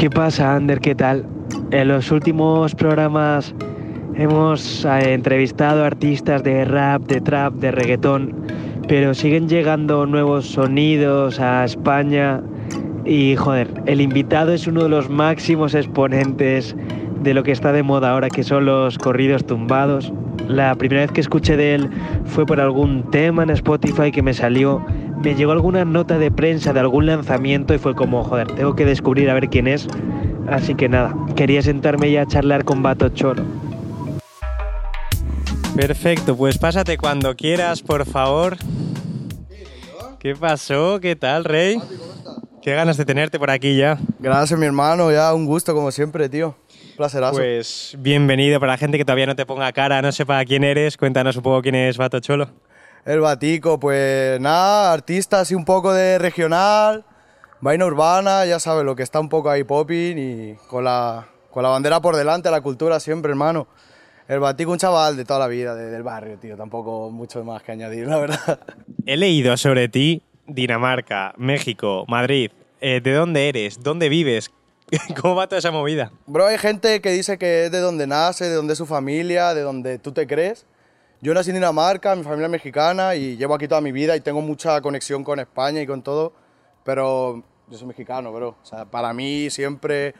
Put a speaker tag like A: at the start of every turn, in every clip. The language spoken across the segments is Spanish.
A: ¿Qué pasa, Ander? ¿Qué tal? En los últimos programas hemos eh, entrevistado artistas de rap, de trap, de reggaetón, pero siguen llegando nuevos sonidos a España y, joder, el invitado es uno de los máximos exponentes de lo que está de moda ahora, que son los corridos tumbados. La primera vez que escuché de él fue por algún tema en Spotify que me salió. Me llegó alguna nota de prensa de algún lanzamiento y fue como, joder, tengo que descubrir a ver quién es. Así que nada, quería sentarme ya a charlar con Bato Choro.
B: Perfecto, pues pásate cuando quieras, por favor. ¿Qué pasó? ¿Qué tal, Rey? Qué ganas de tenerte por aquí ya.
C: Gracias, mi hermano. Ya un gusto, como siempre, tío. Placerazo.
B: Pues bienvenido. Para la gente que todavía no te ponga cara, no sepa quién eres, cuéntanos un poco quién es Bato Cholo.
C: El Batico, pues nada, artista así un poco de regional, vaina urbana, ya sabes, lo que está un poco ahí popping y con la, con la bandera por delante, la cultura siempre, hermano. El Batico, un chaval de toda la vida, de- del barrio, tío. Tampoco mucho más que añadir, la verdad.
B: He leído sobre ti Dinamarca, México, Madrid. Eh, ¿De dónde eres? ¿Dónde vives? ¿Cómo va toda esa movida?
C: Bro, hay gente que dice que es de donde nace, de donde es su familia, de donde tú te crees. Yo nací en Dinamarca, mi familia es mexicana y llevo aquí toda mi vida y tengo mucha conexión con España y con todo, pero yo soy mexicano, bro. O sea, para mí siempre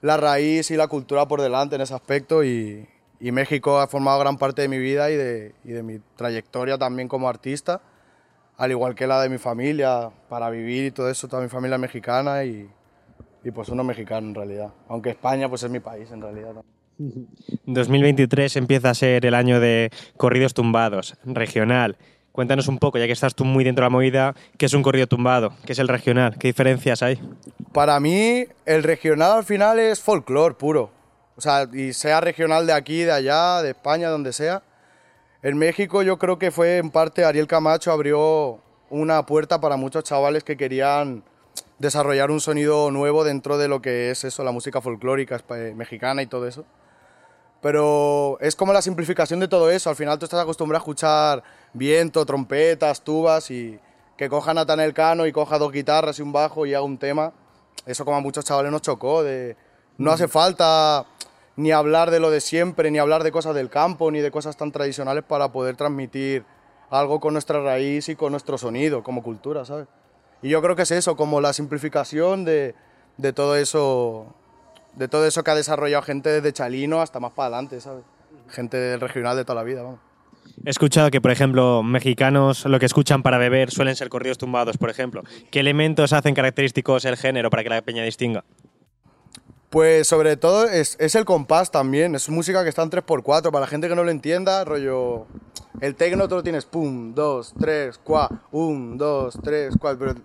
C: la raíz y la cultura por delante en ese aspecto y, y México ha formado gran parte de mi vida y de, y de mi trayectoria también como artista, al igual que la de mi familia, para vivir y todo eso, toda mi familia es mexicana y, y pues uno mexicano en realidad. Aunque España pues es mi país en realidad. ¿No?
B: 2023 empieza a ser el año de corridos tumbados, regional. Cuéntanos un poco, ya que estás tú muy dentro de la movida, ¿qué es un corrido tumbado? ¿Qué es el regional? ¿Qué diferencias hay?
C: Para mí, el regional al final es folclore puro. O sea, y sea regional de aquí, de allá, de España, donde sea. En México yo creo que fue en parte Ariel Camacho abrió una puerta para muchos chavales que querían desarrollar un sonido nuevo dentro de lo que es eso, la música folclórica espa- mexicana y todo eso. Pero es como la simplificación de todo eso. Al final tú estás acostumbrado a escuchar viento, trompetas, tubas y que coja Natanael Cano y coja dos guitarras y un bajo y haga un tema. Eso como a muchos chavales nos chocó. De, no hace falta ni hablar de lo de siempre, ni hablar de cosas del campo, ni de cosas tan tradicionales para poder transmitir algo con nuestra raíz y con nuestro sonido como cultura, ¿sabes? Y yo creo que es eso, como la simplificación de, de todo eso de todo eso que ha desarrollado gente desde Chalino hasta más para adelante, ¿sabes? Gente regional de toda la vida, vamos.
B: He escuchado que, por ejemplo, mexicanos lo que escuchan para beber suelen ser corridos tumbados, por ejemplo. ¿Qué elementos hacen característicos el género para que la peña distinga?
C: Pues sobre todo es, es el compás también, es música que está en 3x4, para la gente que no lo entienda, rollo... El tecno tú lo tienes pum, dos, tres, cua, un, dos, tres, cuatro, pero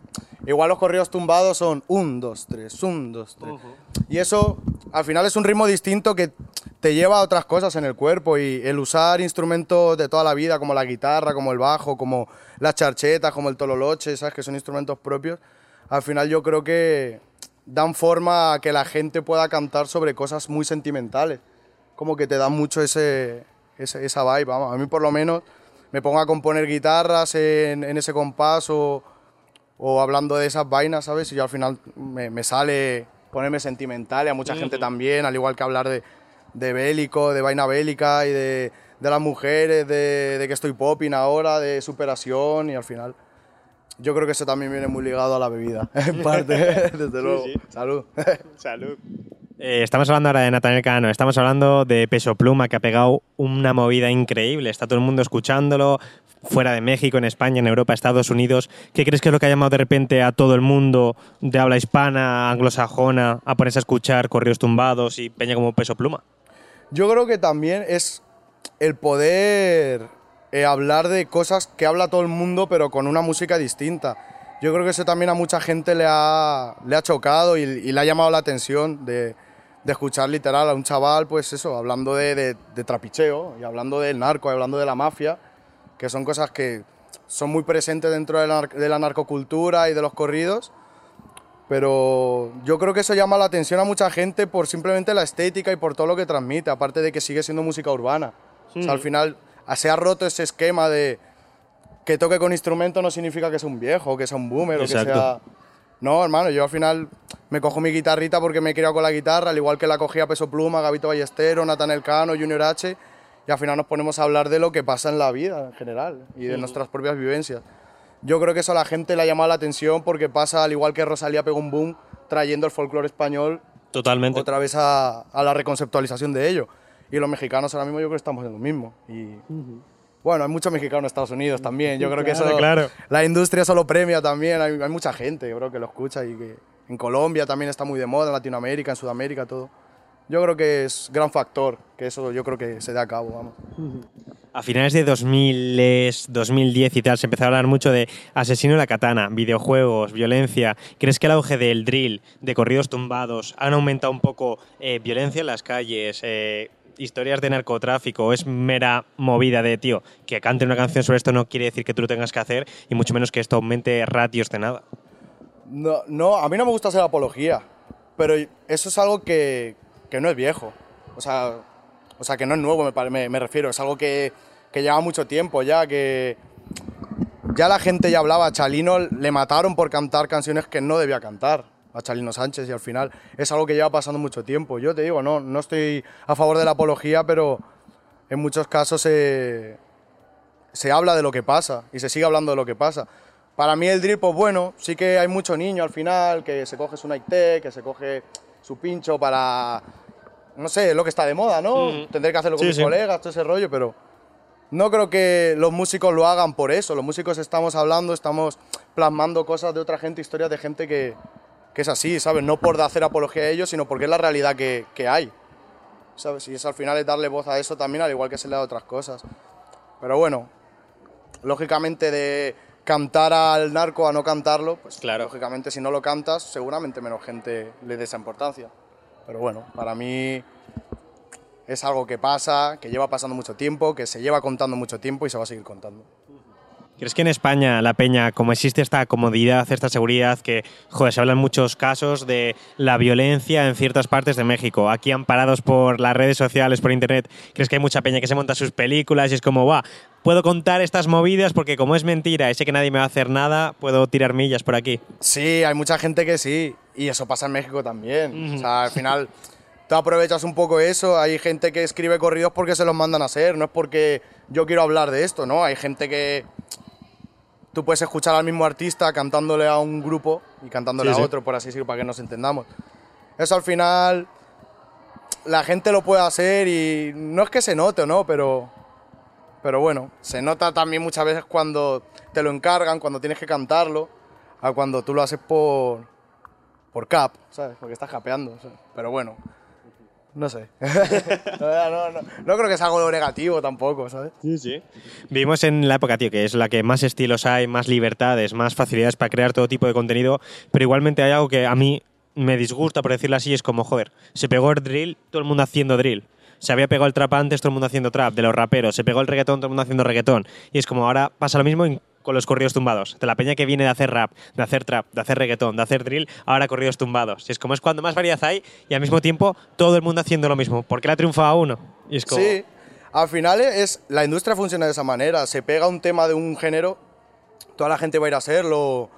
C: igual los corridos tumbados son un, dos, tres, un, dos, tres. Y eso al final es un ritmo distinto que te lleva a otras cosas en el cuerpo y el usar instrumentos de toda la vida como la guitarra, como el bajo, como las charchetas, como el tololoche, ¿sabes? Que son instrumentos propios. Al final yo creo que dan forma a que la gente pueda cantar sobre cosas muy sentimentales. Como que te dan mucho ese, ese- esa vibe, vamos. A mí por lo menos me pongo a componer guitarras en, en ese compás o, o hablando de esas vainas, ¿sabes? Y yo al final me, me sale ponerme sentimental y a mucha gente también, al igual que hablar de, de bélico, de vaina bélica y de, de las mujeres, de, de que estoy popping ahora, de superación y al final yo creo que eso también viene muy ligado a la bebida, en parte, desde luego. Salud.
B: Salud. Eh, estamos hablando ahora de Nathaniel Cano, estamos hablando de Peso Pluma, que ha pegado una movida increíble. Está todo el mundo escuchándolo, fuera de México, en España, en Europa, Estados Unidos. ¿Qué crees que es lo que ha llamado de repente a todo el mundo de habla hispana, anglosajona, a ponerse a escuchar corridos tumbados y peña como Peso Pluma?
C: Yo creo que también es el poder eh, hablar de cosas que habla todo el mundo, pero con una música distinta. Yo creo que eso también a mucha gente le ha, le ha chocado y, y le ha llamado la atención de, de escuchar literal a un chaval, pues eso, hablando de, de- de trapicheo y hablando del narco, y hablando de la mafia, que son cosas que son muy presentes dentro de la, de la narcocultura y de los corridos. Pero yo creo que eso llama la atención a mucha gente por simplemente la estética y por todo lo que transmite, aparte de que sigue siendo música urbana. O sea, al final se ha roto ese esquema de que toque con instrumento no significa que sea un viejo, que sea un boomer o que sea... No, hermano, yo al final me cojo mi guitarrita porque me he criado con la guitarra, al igual que la cogía Peso Pluma, Gabito Ballestero, Nathan Elcano, Junior H, y al final nos ponemos a hablar de lo que pasa en la vida en general y de nuestras propias vivencias. Yo creo que eso a la gente le ha llamado la atención porque pasa, al igual que Rosalía pegó un boom, trayendo el folclore español
B: Totalmente.
C: otra vez a, a la reconceptualización de ello. Y los mexicanos ahora mismo yo creo que estamos en lo mismo. Y, Bueno, hay muchos mexicanos en Estados Unidos también. Yo creo que eso.
B: claro.
C: La industria eso lo premia también. Hay, hay mucha gente, yo creo que lo escucha y que en Colombia también está muy de moda, en Latinoamérica, en Sudamérica, todo. Yo creo que es gran factor que eso yo creo que se dé a cabo, vamos.
B: A finales de 2000, 2010 y tal, se empezó a hablar mucho de asesino de la katana, videojuegos, violencia. ¿Crees que el auge del drill, de corridos tumbados, han aumentado un poco eh, violencia en las calles, eh, historias de narcotráfico? ¿Es mera movida de, tío, que cante una canción sobre esto no quiere decir que tú lo tengas que hacer y mucho menos que esto aumente ratios de nada?
C: No, no, a mí no me gusta hacer apología, pero eso es algo que, que no es viejo. O sea, o sea, que no es nuevo, me, me, me refiero. Es algo que, que lleva mucho tiempo ya, que ya la gente ya hablaba. Chalino le mataron por cantar canciones que no debía cantar, a Chalino Sánchez, y al final es algo que lleva pasando mucho tiempo. Yo te digo, no, no estoy a favor de la apología, pero en muchos casos se, se habla de lo que pasa y se sigue hablando de lo que pasa. Para mí el drill, pues bueno, sí que hay mucho niño al final que se coge su Nike, que se coge su pincho para, no sé, lo que está de moda, ¿no?
B: Ujú.
C: Tendré que hacerlo con
B: Sí,
C: mis
B: sí.
C: colegas, todo ese rollo, pero no creo que los músicos lo hagan por eso. Los músicos estamos hablando, estamos plasmando cosas de otra gente, historias de gente que, que es así, ¿sabes? No por hacer apología a ellos, sino porque es la realidad que, que hay. ¿Sabes? Y eso al final es darle voz a eso también, al igual que se le da a otras cosas. Pero bueno, lógicamente de cantar al narco a no cantarlo, pues
B: Claro.
C: lógicamente si no lo cantas, seguramente menos gente le dé esa importancia. Pero bueno, para mí es algo que pasa, que lleva pasando mucho tiempo, que se lleva contando mucho tiempo y se va a seguir contando.
B: ¿Crees que en España, la peña, como existe esta comodidad, esta seguridad, que, joder, se hablan muchos casos de la violencia en ciertas partes de México, aquí amparados por las redes sociales, por internet, ¿crees que hay mucha peña que se monta sus películas y es como, va, puedo contar estas movidas porque como es mentira y sé que nadie me va a hacer nada, puedo tirar millas por aquí?
C: Sí, hay mucha gente que sí, y eso pasa en México también. O sea, al final te aprovechas un poco eso, hay gente que escribe corridos porque se los mandan a hacer, no es porque yo quiero hablar de esto, ¿no? Hay gente que tú puedes escuchar al mismo artista cantándole a un grupo y cantándole
B: Sí,
C: a otro, por así decirlo, para que nos entendamos. Eso al final la gente lo puede hacer y no es que se note o no, pero, pero bueno, se nota también muchas veces cuando te lo encargan, cuando tienes que cantarlo, a cuando tú lo haces por, por cap, ¿sabes? Porque estás capeando, ¿sabes? pero bueno, no sé. no, no, no, creo que sea algo negativo tampoco, ¿sabes?
B: Sí, sí. Vivimos en la época, tío, que es la que más estilos hay, más libertades, más facilidades para crear todo tipo de contenido, pero igualmente hay algo que a mí me disgusta, por decirlo así, es como, joder, se pegó el drill, todo el mundo haciendo drill. Se había pegado el trap antes, todo el mundo haciendo trap, de los raperos. Se pegó el reggaetón, todo el mundo haciendo reggaetón. Y es como ahora pasa lo mismo con los corridos tumbados. De la peña que viene de hacer rap, de hacer trap, de hacer reggaetón, de hacer drill, ahora corridos tumbados. Y es como es cuando más variedad hay y al mismo tiempo todo el mundo haciendo lo mismo. ¿Por qué la triunfa uno? Y es como...
C: Sí, al final es la industria funciona de esa manera. Se pega un tema de un género, toda la gente va a ir a hacerlo.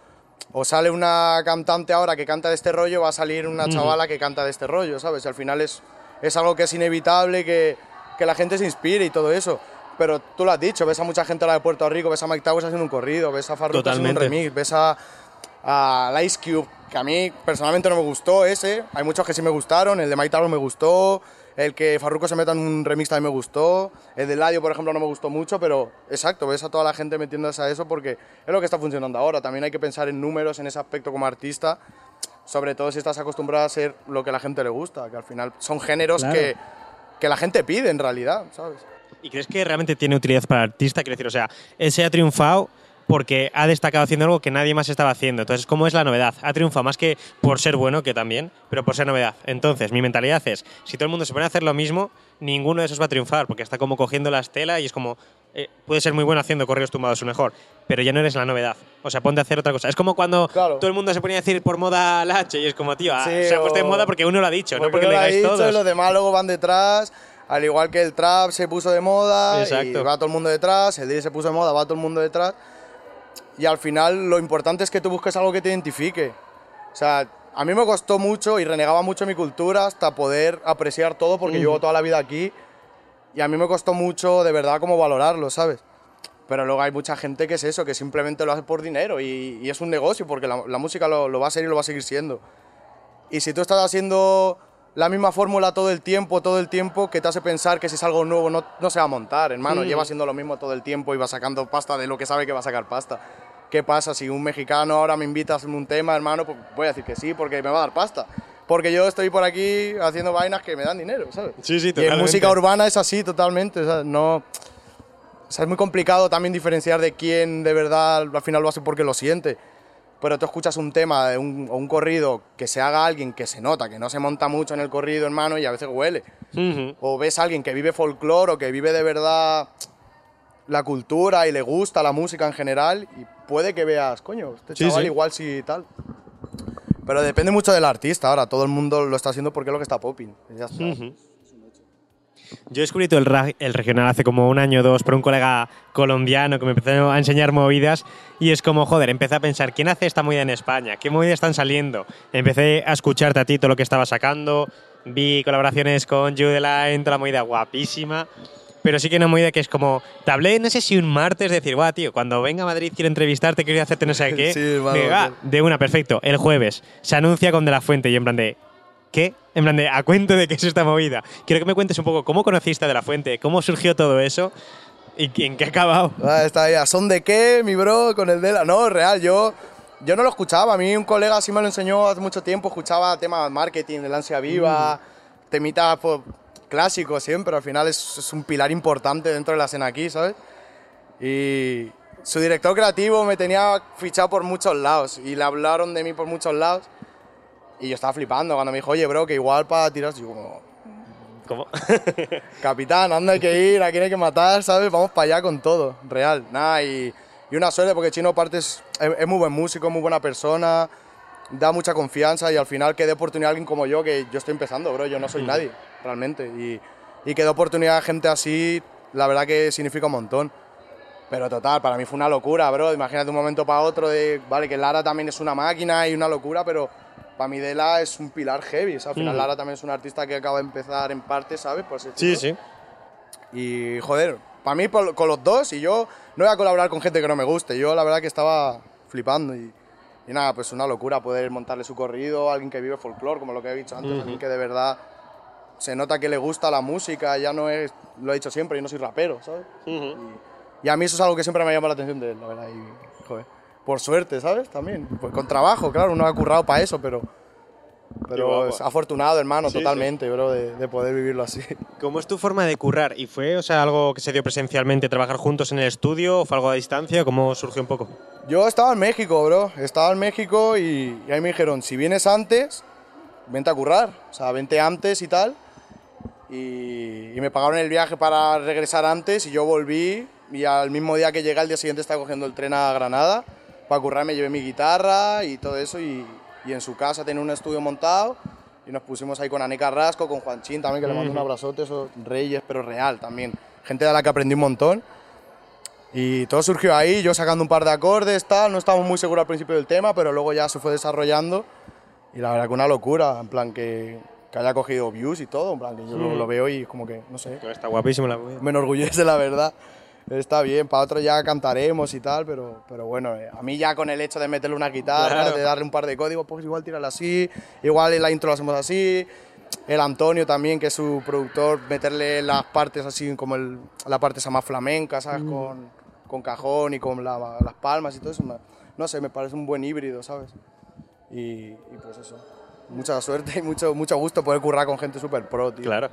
C: O sale una cantante ahora que canta de este rollo, va a salir una chavala que canta de este rollo, ¿sabes? Y al final es, es algo que es inevitable, que, que la gente se inspire y todo eso. Pero tú lo has dicho, ves a mucha gente ahora de Puerto Rico, ves a Mike Towers haciendo un corrido, ves a Farruko haciendo un remix, ves a, a Ice Cube, que a mí personalmente no me gustó ese. Hay muchos que sí me gustaron, el de Mike Towers me gustó, el que Farruko se meta en un remix también me gustó, el de Ladio, por ejemplo, no me gustó mucho, pero exacto, ves a toda la gente metiéndose a eso porque es lo que está funcionando ahora. También hay que pensar en números en ese aspecto como artista, sobre todo si estás acostumbrado a ser lo que a la gente le gusta, que al final son géneros
B: Claro.
C: que, que la gente pide en realidad, ¿sabes?
B: ¿Y crees que realmente tiene utilidad para el artista? Quiero decir, o sea, él se ha triunfado porque ha destacado haciendo algo que nadie más estaba haciendo. Entonces, ¿cómo es la novedad? Ha triunfado más que por ser bueno, que también, pero por ser novedad. Entonces, mi mentalidad es, si todo el mundo se pone a hacer lo mismo, ninguno de esos va a triunfar, porque está como cogiendo la estela y es como, eh, puede ser muy bueno haciendo correos tumbados su mejor, pero ya no eres la novedad. O sea, ponte a hacer otra cosa. Es como cuando
C: Claro.
B: todo el mundo se ponía a decir por moda al H y es como, tío, ah,
C: Sí,
B: se ha puesto de
C: o-
B: moda porque uno lo ha dicho, no porque
C: lo
B: lo
C: ha
B: digáis
C: dicho,
B: todos.
C: y los demás luego van detrás, al igual que el trap se puso de moda
B: Exacto.
C: y va todo el mundo detrás, el DJ se puso de moda, va todo el mundo detrás. Y al final lo importante es que tú busques algo que te identifique. O sea, a mí me costó mucho y renegaba mucho mi cultura hasta poder apreciar todo porque llevo toda la vida aquí y a mí me costó mucho de verdad como valorarlo, ¿sabes? Pero luego hay mucha gente que es eso, que simplemente lo hace por dinero y, y es un negocio porque la, la música lo, lo va a ser y lo va a seguir siendo. Y si tú estás haciendo la misma fórmula todo el tiempo, todo el tiempo, que te hace pensar que si es algo nuevo no, no se va a montar, hermano. Lleva haciendo lo mismo todo el tiempo y va sacando pasta de lo que sabe que va a sacar pasta. ¿Qué pasa si un mexicano ahora me invita a hacer un tema, hermano? Pues voy a decir que sí, porque me va a dar pasta. Porque yo estoy por aquí haciendo vainas que me dan dinero, ¿sabes?
B: Sí, sí,
C: Y en
B: totalmente.
C: música urbana es así totalmente, o sea, no... O sea, es muy complicado también diferenciar de quién de verdad al final lo hace porque lo siente. Pero tú escuchas un tema de un, o un corrido que se haga alguien que se nota, que no se monta mucho en el corrido, hermano, y a veces huele. O ves a alguien que vive folclore o que vive de verdad la cultura y le gusta la música en general, y puede que veas, coño, este
B: Sí,
C: chaval
B: sí.
C: igual sí y tal. Pero depende mucho del artista ahora, todo el mundo lo está haciendo porque es lo que está popping. ya está.
B: Yo he descubierto el, regional hace como un año o dos por un colega colombiano que me empezó a enseñar movidas y es como, joder, empecé a pensar, ¿quién hace esta movida en España? ¿Qué movidas están saliendo? Empecé a escucharte a ti todo lo que estaba sacando, vi colaboraciones con Judeline, toda la movida guapísima, pero sí que una movida que es como, te hablé, no sé si un martes, de decir, guau, tío, cuando venga a Madrid quiero entrevistarte, quiero hacerte no sé qué.
C: Sí, hermano,
B: Digo, "Ah, de una, perfecto. El jueves se anuncia con De La Fuente y en plan de, ¿Qué? En plan de, a cuento de qué es esta movida. Quiero que me cuentes un poco cómo conociste a De La Fuente, cómo surgió todo eso y en qué ha acabado.
C: Ah, está ahí, ¿a son de qué, mi bro? Con el de la... No, real, yo, yo no lo escuchaba. A mí un colega sí me lo enseñó hace mucho tiempo. Escuchaba temas de marketing, de la ansia viva, temitas pues, clásicos siempre. Al final es, es un pilar importante dentro de la escena aquí, ¿sabes? Y su director creativo me tenía fichado por muchos lados. Y le hablaron de mí por muchos lados. Y yo estaba flipando cuando me dijo, oye, bro, que igual para tirar... Yo como,
B: ¿Cómo?
C: Capitán, anda hay que ir, a quién hay que matar, ¿sabes? Vamos para allá con todo, real. Nada, y, y una suerte porque Chino aparte es, es, es muy buen músico, muy buena persona, da mucha confianza y al final que dé oportunidad a alguien como yo, que yo estoy empezando, bro, yo no soy nadie, realmente. Y, y que dé oportunidad a gente así, la verdad que significa un montón. Pero total, para mí fue una locura, bro. Imagínate un momento para otro de, vale, que Lara también es una máquina y una locura, pero para mí Dela es un pilar heavy. al final
B: Ujú.
C: Lara también es un artista que acaba de empezar en parte, ¿sabes? Por
B: Sí, sí.
C: Y joder, para mí por- con los dos y yo no voy a colaborar con gente que no me guste. Yo la verdad que estaba flipando y, y nada, pues una locura poder montarle su corrido a alguien que vive folclore, como lo que he dicho antes,
B: Ujú.
C: alguien que de verdad se nota que le gusta la música, ya no es, lo he dicho siempre, yo no soy rapero, ¿sabes? Y a mí eso es algo que siempre me ha llamado la atención de él, la verdad. Y, joder, por suerte, ¿sabes? También. Pues con trabajo, claro, uno ha currado para eso, pero. Pero es afortunado, hermano,
B: Sí, sí.
C: totalmente, bro, de, de poder vivirlo así.
B: ¿Cómo es tu forma de currar? ¿Y fue o sea, algo que se dio presencialmente, trabajar juntos en el estudio o fue algo a distancia? ¿Cómo surgió un poco?
C: Yo estaba en México, bro. Estaba en México y, y ahí me dijeron, si vienes antes, vente a currar. O sea, vente antes y tal. Y, y me pagaron el viaje para regresar antes y yo volví y al mismo día que llegué, al día siguiente estaba cogiendo el tren a Granada. Para currar me llevé mi guitarra y todo eso y, y en su casa tenía un estudio montado y nos pusimos ahí con Ane Carrasco, con Juanchín también, que le mando un abrazote, esos reyes, pero real también. Gente de la que aprendí un montón. Y todo surgió ahí, yo sacando un par de acordes, tal, no estábamos muy seguros al principio del tema, pero luego ya se fue desarrollando y la verdad que una locura, en plan que, que haya cogido views y todo, en plan que yo lo, lo veo y como que, no sé,
B: Está guapísimo la movida.
C: me enorgullece la verdad. Está bien, para otro ya cantaremos y tal, pero, pero bueno, eh, a mí ya con el hecho de meterle una guitarra,
B: Claro.
C: de darle un par de códigos, pues igual tirarla así, igual en la intro lo hacemos así, el Antonio también, que es su productor, meterle las partes así como el, la parte esa más flamenca, ¿sabes? Con, con cajón y con la- las palmas y todo eso, no sé, me parece un buen híbrido, ¿sabes? Y, y pues eso, mucha suerte y mucho, mucho gusto poder currar con gente súper pro, tío.
B: Claro.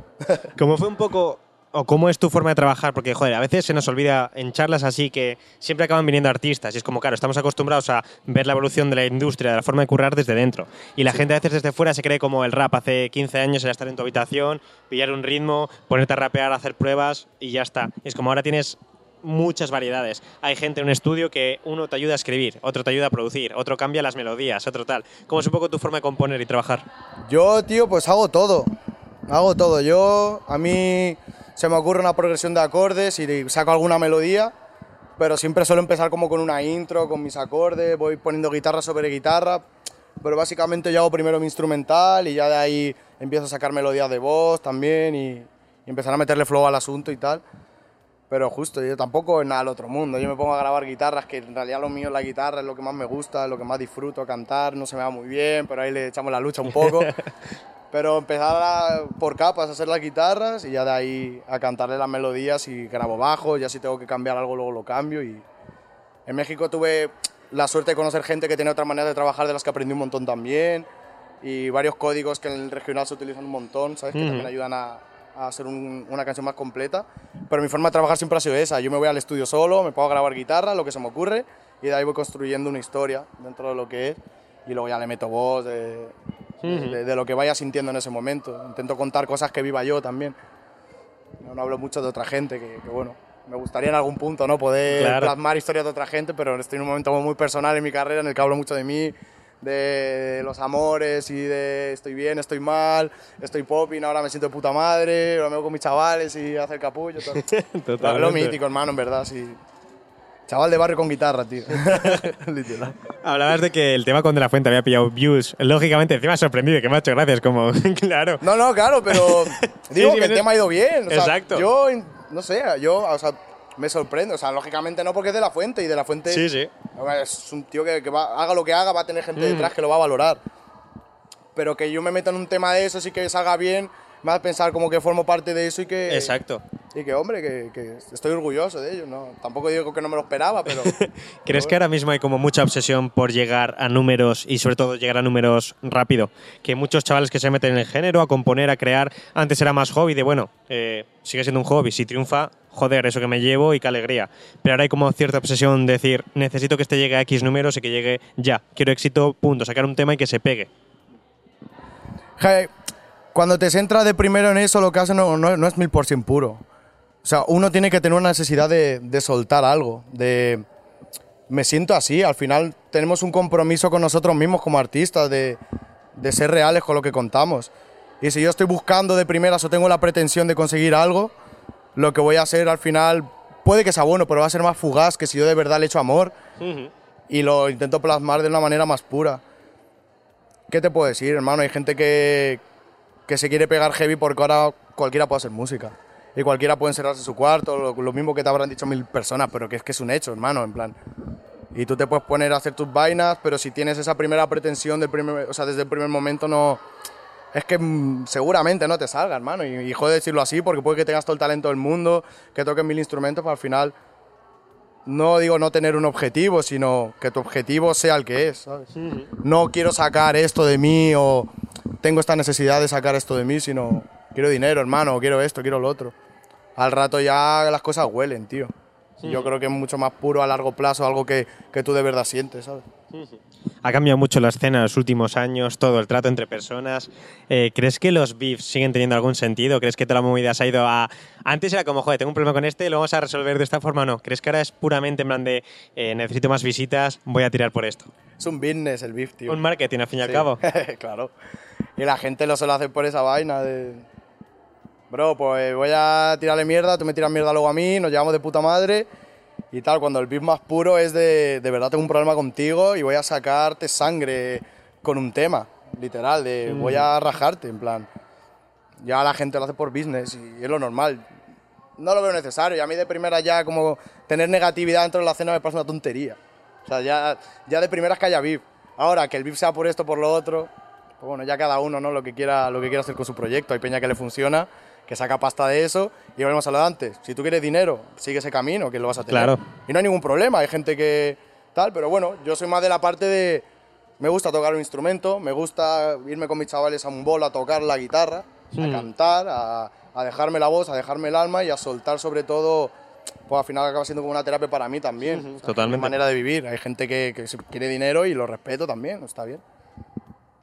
B: ¿Cómo fue un poco o cómo es tu forma de trabajar? Porque, joder, a veces se nos olvida en charlas así que siempre acaban viniendo artistas y es como, claro, estamos acostumbrados a ver la evolución de la industria, de la forma de currar desde dentro. Y la gente a veces desde fuera se cree como el rap hace 15 años era estar en tu habitación, pillar un ritmo, ponerte a rapear, hacer pruebas y ya está. Es como ahora tienes muchas variedades. Hay gente en un estudio que uno te ayuda a escribir, otro te ayuda a producir, otro cambia las melodías, otro tal. ¿Cómo es un poco tu forma de componer y trabajar?
C: Yo, tío, pues hago todo. Hago todo. Yo, a mí se me ocurre una progresión de acordes y saco alguna melodía, pero siempre suelo empezar como con una intro, con mis acordes, voy poniendo guitarra sobre guitarra. pero básicamente yo hago primero mi instrumental y ya de ahí empiezo a sacar melodías de voz también y, y empezar a meterle flow al asunto y tal. Pero justo, yo tampoco es nada del otro mundo. Yo me pongo a grabar guitarras, que en realidad lo mío es la guitarra, es lo que más me gusta, es lo que más disfruto, cantar, no se me va muy bien, pero ahí le echamos la lucha un poco. pero empezar a- por capas a hacer las guitarras y ya de ahí a cantarle las melodías y grabo bajo, ya si tengo que cambiar algo luego lo cambio. Y en México tuve la suerte de conocer gente que tiene otra manera de trabajar de las que aprendí un montón también y varios códigos que en el regional se utilizan un montón, ¿sabes? Que también ayudan a, a hacer un- una canción más completa. Pero mi forma de trabajar siempre ha sido esa. Yo me voy al estudio solo, me a grabar guitarra, lo que se me ocurre, y de ahí voy construyendo una historia dentro de lo que es. Y luego ya le meto voz de, de- de lo que vaya sintiendo en ese momento. Intento contar cosas que viva yo también. No, no hablo mucho de otra gente, que, que, bueno, me gustaría en algún punto no poder
B: Claro.
C: plasmar historias de otra gente, pero estoy en un momento muy personal en mi carrera en el que hablo mucho de mí, de los amores y de estoy bien, estoy mal, estoy popping, ahora me siento de puta madre, ahora me voy con mis chavales y hacer capullo. Todo. Lo mítico, hermano, en verdad, sí. Chaval de barrio con guitarra, tío. Literal.
B: Hablabas de que el tema con De La Fuente había pillado views. Lógicamente, encima sorprendido, que me ha hecho gracias, como, claro.
C: No, no, claro, pero digo
B: sí,
C: que el tema ha ido bien. o sea,
B: Exacto.
C: Yo, no sé, yo, o sea, me sorprendo. O sea, lógicamente no porque es de la fuente y de la fuente.
B: Sí, sí.
C: Es un tío que, que va- haga lo que haga, va a tener gente detrás que lo va a valorar. Pero que yo me meta en un tema de eso y que salga bien, me hace pensar como que formo parte de eso y que.
B: Exacto.
C: Y que, hombre, que, que estoy orgulloso de ello. ¿no? Tampoco digo que no me lo esperaba, pero.
B: ¿Crees que ahora mismo hay como mucha obsesión por llegar a números y sobre todo llegar a números rápido? Que muchos chavales que se meten en el género, a componer, a crear, antes era más hobby de, bueno, eh, sigue siendo un hobby, si triunfa, joder, eso que me llevo y qué alegría. Pero ahora hay como cierta obsesión de decir, necesito que este llegue a X números y que llegue ya, quiero éxito, punto, sacar un tema y que se pegue.
C: Je, Cuando te centras de primero en eso, lo que haces no, no- no es mil por cien puro. O sea, uno tiene que tener una necesidad de, de soltar algo, de... Me siento así, al final tenemos un compromiso con nosotros mismos como artistas, de, de ser reales con lo que contamos. Y si yo estoy buscando de primeras o tengo la pretensión de conseguir algo, lo que voy a hacer al final puede que sea bueno, pero va a ser más fugaz que si yo de verdad le echo amor y lo intento plasmar de una manera más pura. ¿Qué te puedo decir, hermano? Hay gente que, que se quiere pegar heavy porque ahora cualquiera puede hacer música. Y cualquiera puede encerrarse en su cuarto, lo, lo mismo que te habrán dicho mil personas, pero que es que es un hecho, hermano, en plan. Y tú te puedes poner a hacer tus vainas, pero si tienes esa primera pretensión, del primer, o sea, desde el primer momento no... Es que mm, seguramente no te salga, hermano. Y, y joder decirlo así, porque puede que tengas todo el talento del mundo, que toques mil instrumentos, pero al final no digo no tener un objetivo, sino que tu objetivo sea el que es, ¿sabes? No quiero sacar esto de mí o tengo esta necesidad de sacar esto de mí, sino quiero dinero, hermano, quiero esto, quiero lo otro. Al rato ya las cosas huelen, tío. Yo creo que es mucho más puro a largo plazo, algo que, que tú de verdad sientes, ¿sabes?
B: Ha cambiado mucho la escena en los últimos años, todo el trato entre personas. Eh, ¿Crees que los beefs siguen teniendo algún sentido? ¿Crees que toda la movida se ha ido a... Antes era como, joder, tengo un problema con este, lo vamos a resolver de esta forma o no. ¿Crees que ahora es puramente en plan de, eh, necesito más visitas, voy a tirar por esto?
C: Es un business el beef, tío.
B: Un marketing, al fin y al
C: Sí.
B: cabo.
C: claro. Y la gente lo suele hacer por esa vaina de... Bro, pues voy a tirarle mierda, tú me tiras mierda luego a mí, nos llevamos de puta madre y tal. Cuando el beef más puro es de, de verdad tengo un problema contigo y voy a sacarte sangre con un tema, literal, de voy a rajarte, en plan. Ya la gente lo hace por business y es lo normal. No lo veo necesario y a mí de primera ya como tener negatividad dentro de la cena me parece una tontería. O sea, ya, ya de primeras que haya beef. Ahora, que el beef sea por esto, por lo otro, pues bueno, ya cada uno, ¿no? Lo que quiera, lo que quiera hacer con su proyecto. Hay peña que le funciona, que saca pasta de eso y volvemos a lo de antes. Si tú quieres dinero, sigue ese camino, que lo vas a tener.
B: Claro.
C: Y no hay ningún problema, hay gente que tal, pero bueno, yo soy más de la parte de... Me gusta tocar un instrumento, me gusta irme con mis chavales a un bolo a tocar la guitarra, a cantar, a, a dejarme la voz, a dejarme el alma y a soltar sobre todo, pues al final acaba siendo como una terapia para mí también. O sea, es
B: totalmente.
C: mi manera de vivir. Hay gente que, que quiere dinero y lo respeto también, está bien.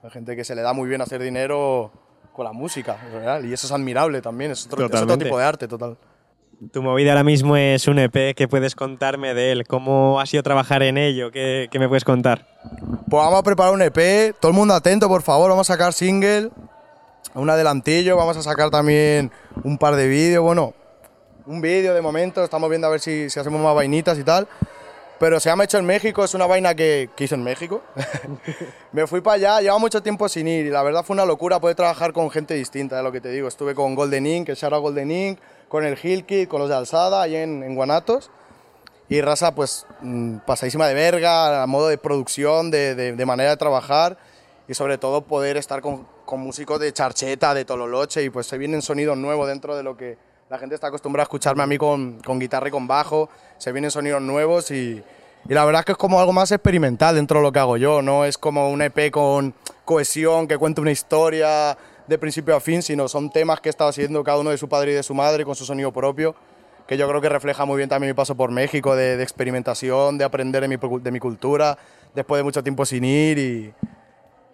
C: Hay gente que se le da muy bien hacer dinero con la música, en real, y eso es admirable también, es otro, es otro
B: Totalmente.
C: tipo de arte, total.
B: Tu movida ahora mismo es un EP, ¿qué puedes contarme de él? ¿Cómo ha sido trabajar en ello? ¿Qué, qué me puedes contar?
C: Pues vamos a preparar un EP, todo el mundo atento, por favor, vamos a sacar single, un adelantillo, vamos a sacar también un par de vídeos, bueno, un vídeo de momento, estamos viendo a ver si, si hacemos más vainitas y tal. Pero se llama Hecho en México, es una vaina que, que hice en México. me fui para allá, llevaba mucho tiempo sin ir y la verdad fue una locura poder trabajar con gente distinta, es lo que te digo. Estuve con Golden Ink, que es ahora Golden Ink, con el Hill Kid, con los de Alzada, ahí en, en Guanatos. Y raza, pues, mm, pasadísima de verga, a modo de producción, de, de, de manera de trabajar y sobre todo poder estar con, con músicos de charcheta, de tololoche y pues se vienen sonidos nuevos dentro de lo que la gente está acostumbrada a escucharme a mí con, con guitarra y con bajo, se vienen sonidos nuevos y, y la verdad es que es como algo más experimental dentro de lo que hago yo, no es como un EP con cohesión que cuenta una historia de principio a fin, sino son temas que he estado haciendo cada uno de su padre y de su madre con su sonido propio, que yo creo que refleja muy bien también mi paso por México, de, de experimentación, de aprender de mi, de mi cultura, después de mucho tiempo sin ir y,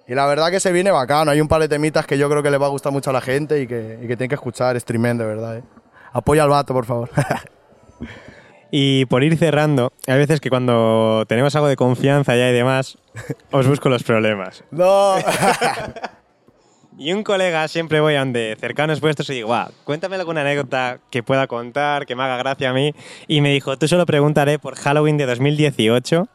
C: y la verdad que se viene bacano, hay un par de temitas que yo creo que le va a gustar mucho a la gente y que, y que tienen que escuchar, es tremendo, verdad. ¿eh? Apoya al vato, por favor.
B: Y por ir cerrando, hay veces que cuando tenemos algo de confianza ya y demás, os busco los problemas.
C: no.
B: Y un colega siempre voy a donde cercanos vuestros y digo, guau, cuéntame alguna anécdota que pueda contar, que me haga gracia a mí. Y me dijo, tú solo preguntaré por Halloween de 2018.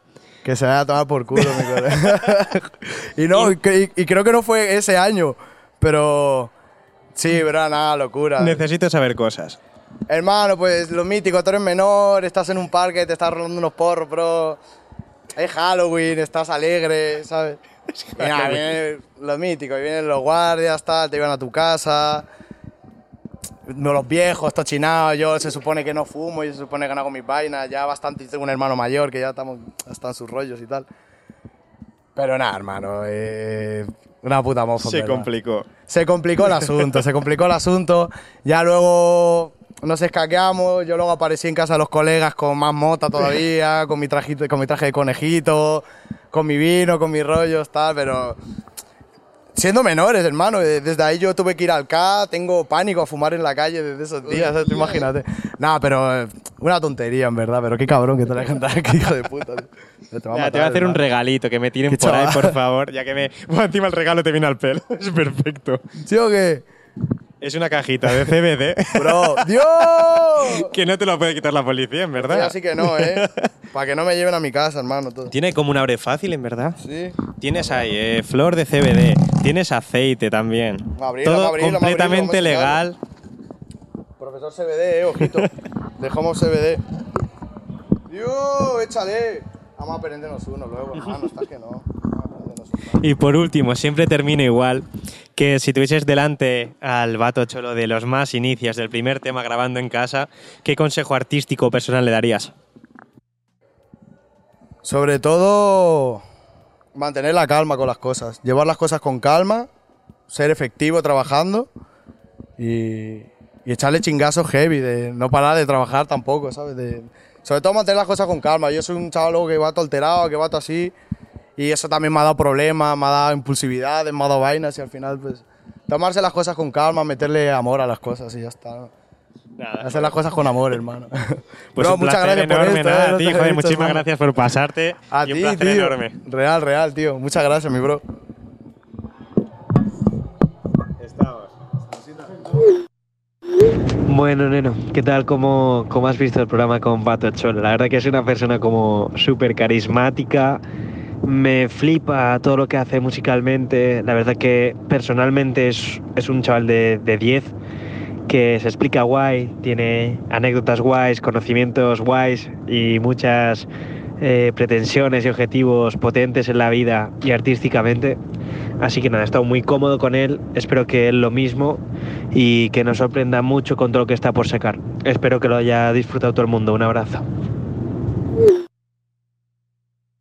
C: que se vaya a tomar por culo, mi colega. y no, y, que- y creo que no fue ese año, pero sí, verdad, nada, locura.
B: Necesito saber cosas.
C: Hermano, pues lo mítico, tú eres menor, estás en un parque, te estás rolando unos porros, bro. Es Halloween, estás alegre, ¿sabes? Nada, viene lo mítico, vienen los guardias, tal, te llevan a tu casa. Los viejos, tochinados, yo se supone que no fumo y se supone que no hago mis vainas, ya bastante tengo un hermano mayor que ya estamos, están sus rollos y tal. Pero nada, hermano, eh, una puta mofa.
B: Se
C: verdad.
B: complicó.
C: Se complicó el asunto, se complicó el asunto. Ya luego nos escaqueamos, yo luego aparecí en casa de los colegas con más mota todavía, con mi, trajito, con mi traje de conejito, con mi vino, con mis rollos, tal, pero siendo menores, hermano. eh, Desde ahí yo tuve que ir al K, tengo pánico a fumar en la calle desde esos días, imagínate. Nada, pero eh, una tontería, en verdad, pero qué cabrón que te la gente, qué hijo de puta. tío. Te va a
B: Ya,
C: matar,
B: te voy a hacer un regalito, que me tiren por ahí,
C: chaval.
B: por favor, ya que me... Bueno, encima el regalo te viene al pelo. Es perfecto.
C: ¿Sí o qué?
B: Es una cajita de CBD
C: Bro, ¡Dios!
B: que no te lo puede quitar la policía, en verdad.
C: Sí, así que no, ¿eh? Para que no me lleven a mi casa, hermano. Todo.
B: Tiene como un abre fácil, en verdad.
C: Sí.
B: Tienes ahí eh, flor de CBD, tienes aceite también.
C: Abrirlo,
B: Todo
C: abrirlo,
B: completamente
C: abrirlo,
B: legal.
C: Profesor CBD, eh, ojito. Dejamos CBD. ¡Dios! ¡Échale! Vamos a aprendernos uno luego, hermano. Estás que no. Vamos a aprendernos uno.
B: Y por último, siempre termino igual, que si tuvieses delante al vato cholo de los más inicios del primer tema grabando en casa, ¿qué consejo artístico o personal le darías?
C: Sobre todo, mantener la calma con las cosas. Llevar las cosas con calma, ser efectivo trabajando y, y echarle chingazos heavy, de no parar de trabajar tampoco, ¿sabes? De- sobre todo mantener las cosas con calma. Yo soy un chaval que va todo alterado, que va todo así y eso también me ha dado problemas, me ha dado impulsividad, me ha dado vainas y al final, pues, tomarse las cosas con calma, meterle amor a las cosas y ya está. ¿no? Hacer las cosas con amor, hermano.
B: Pues
C: Bro,
B: un placer enorme,
C: esto,
B: nada,
C: eh, no
B: tío, joder, muchísimas
C: hermano.
B: gracias por pasarte.
C: A
B: y un
C: ti,
B: placer
C: tío.
B: enorme.
C: Real, real, tío. Muchas gracias, mi bro.
B: Estamos.
A: Bueno, Neno, ¿qué tal? ¿Cómo, cómo has visto el programa con Pato Cholo? La verdad que es una persona como súper carismática, me flipa todo lo que hace musicalmente, la verdad que personalmente es, es un chaval de, de 10 que se explica guay, tiene anécdotas guays, conocimientos guays y muchas eh, pretensiones y objetivos potentes en la vida y artísticamente. Así que nada, he estado muy cómodo con él, espero que él lo mismo y que nos sorprenda mucho con todo lo que está por sacar. Espero que lo haya disfrutado todo el mundo. Un abrazo.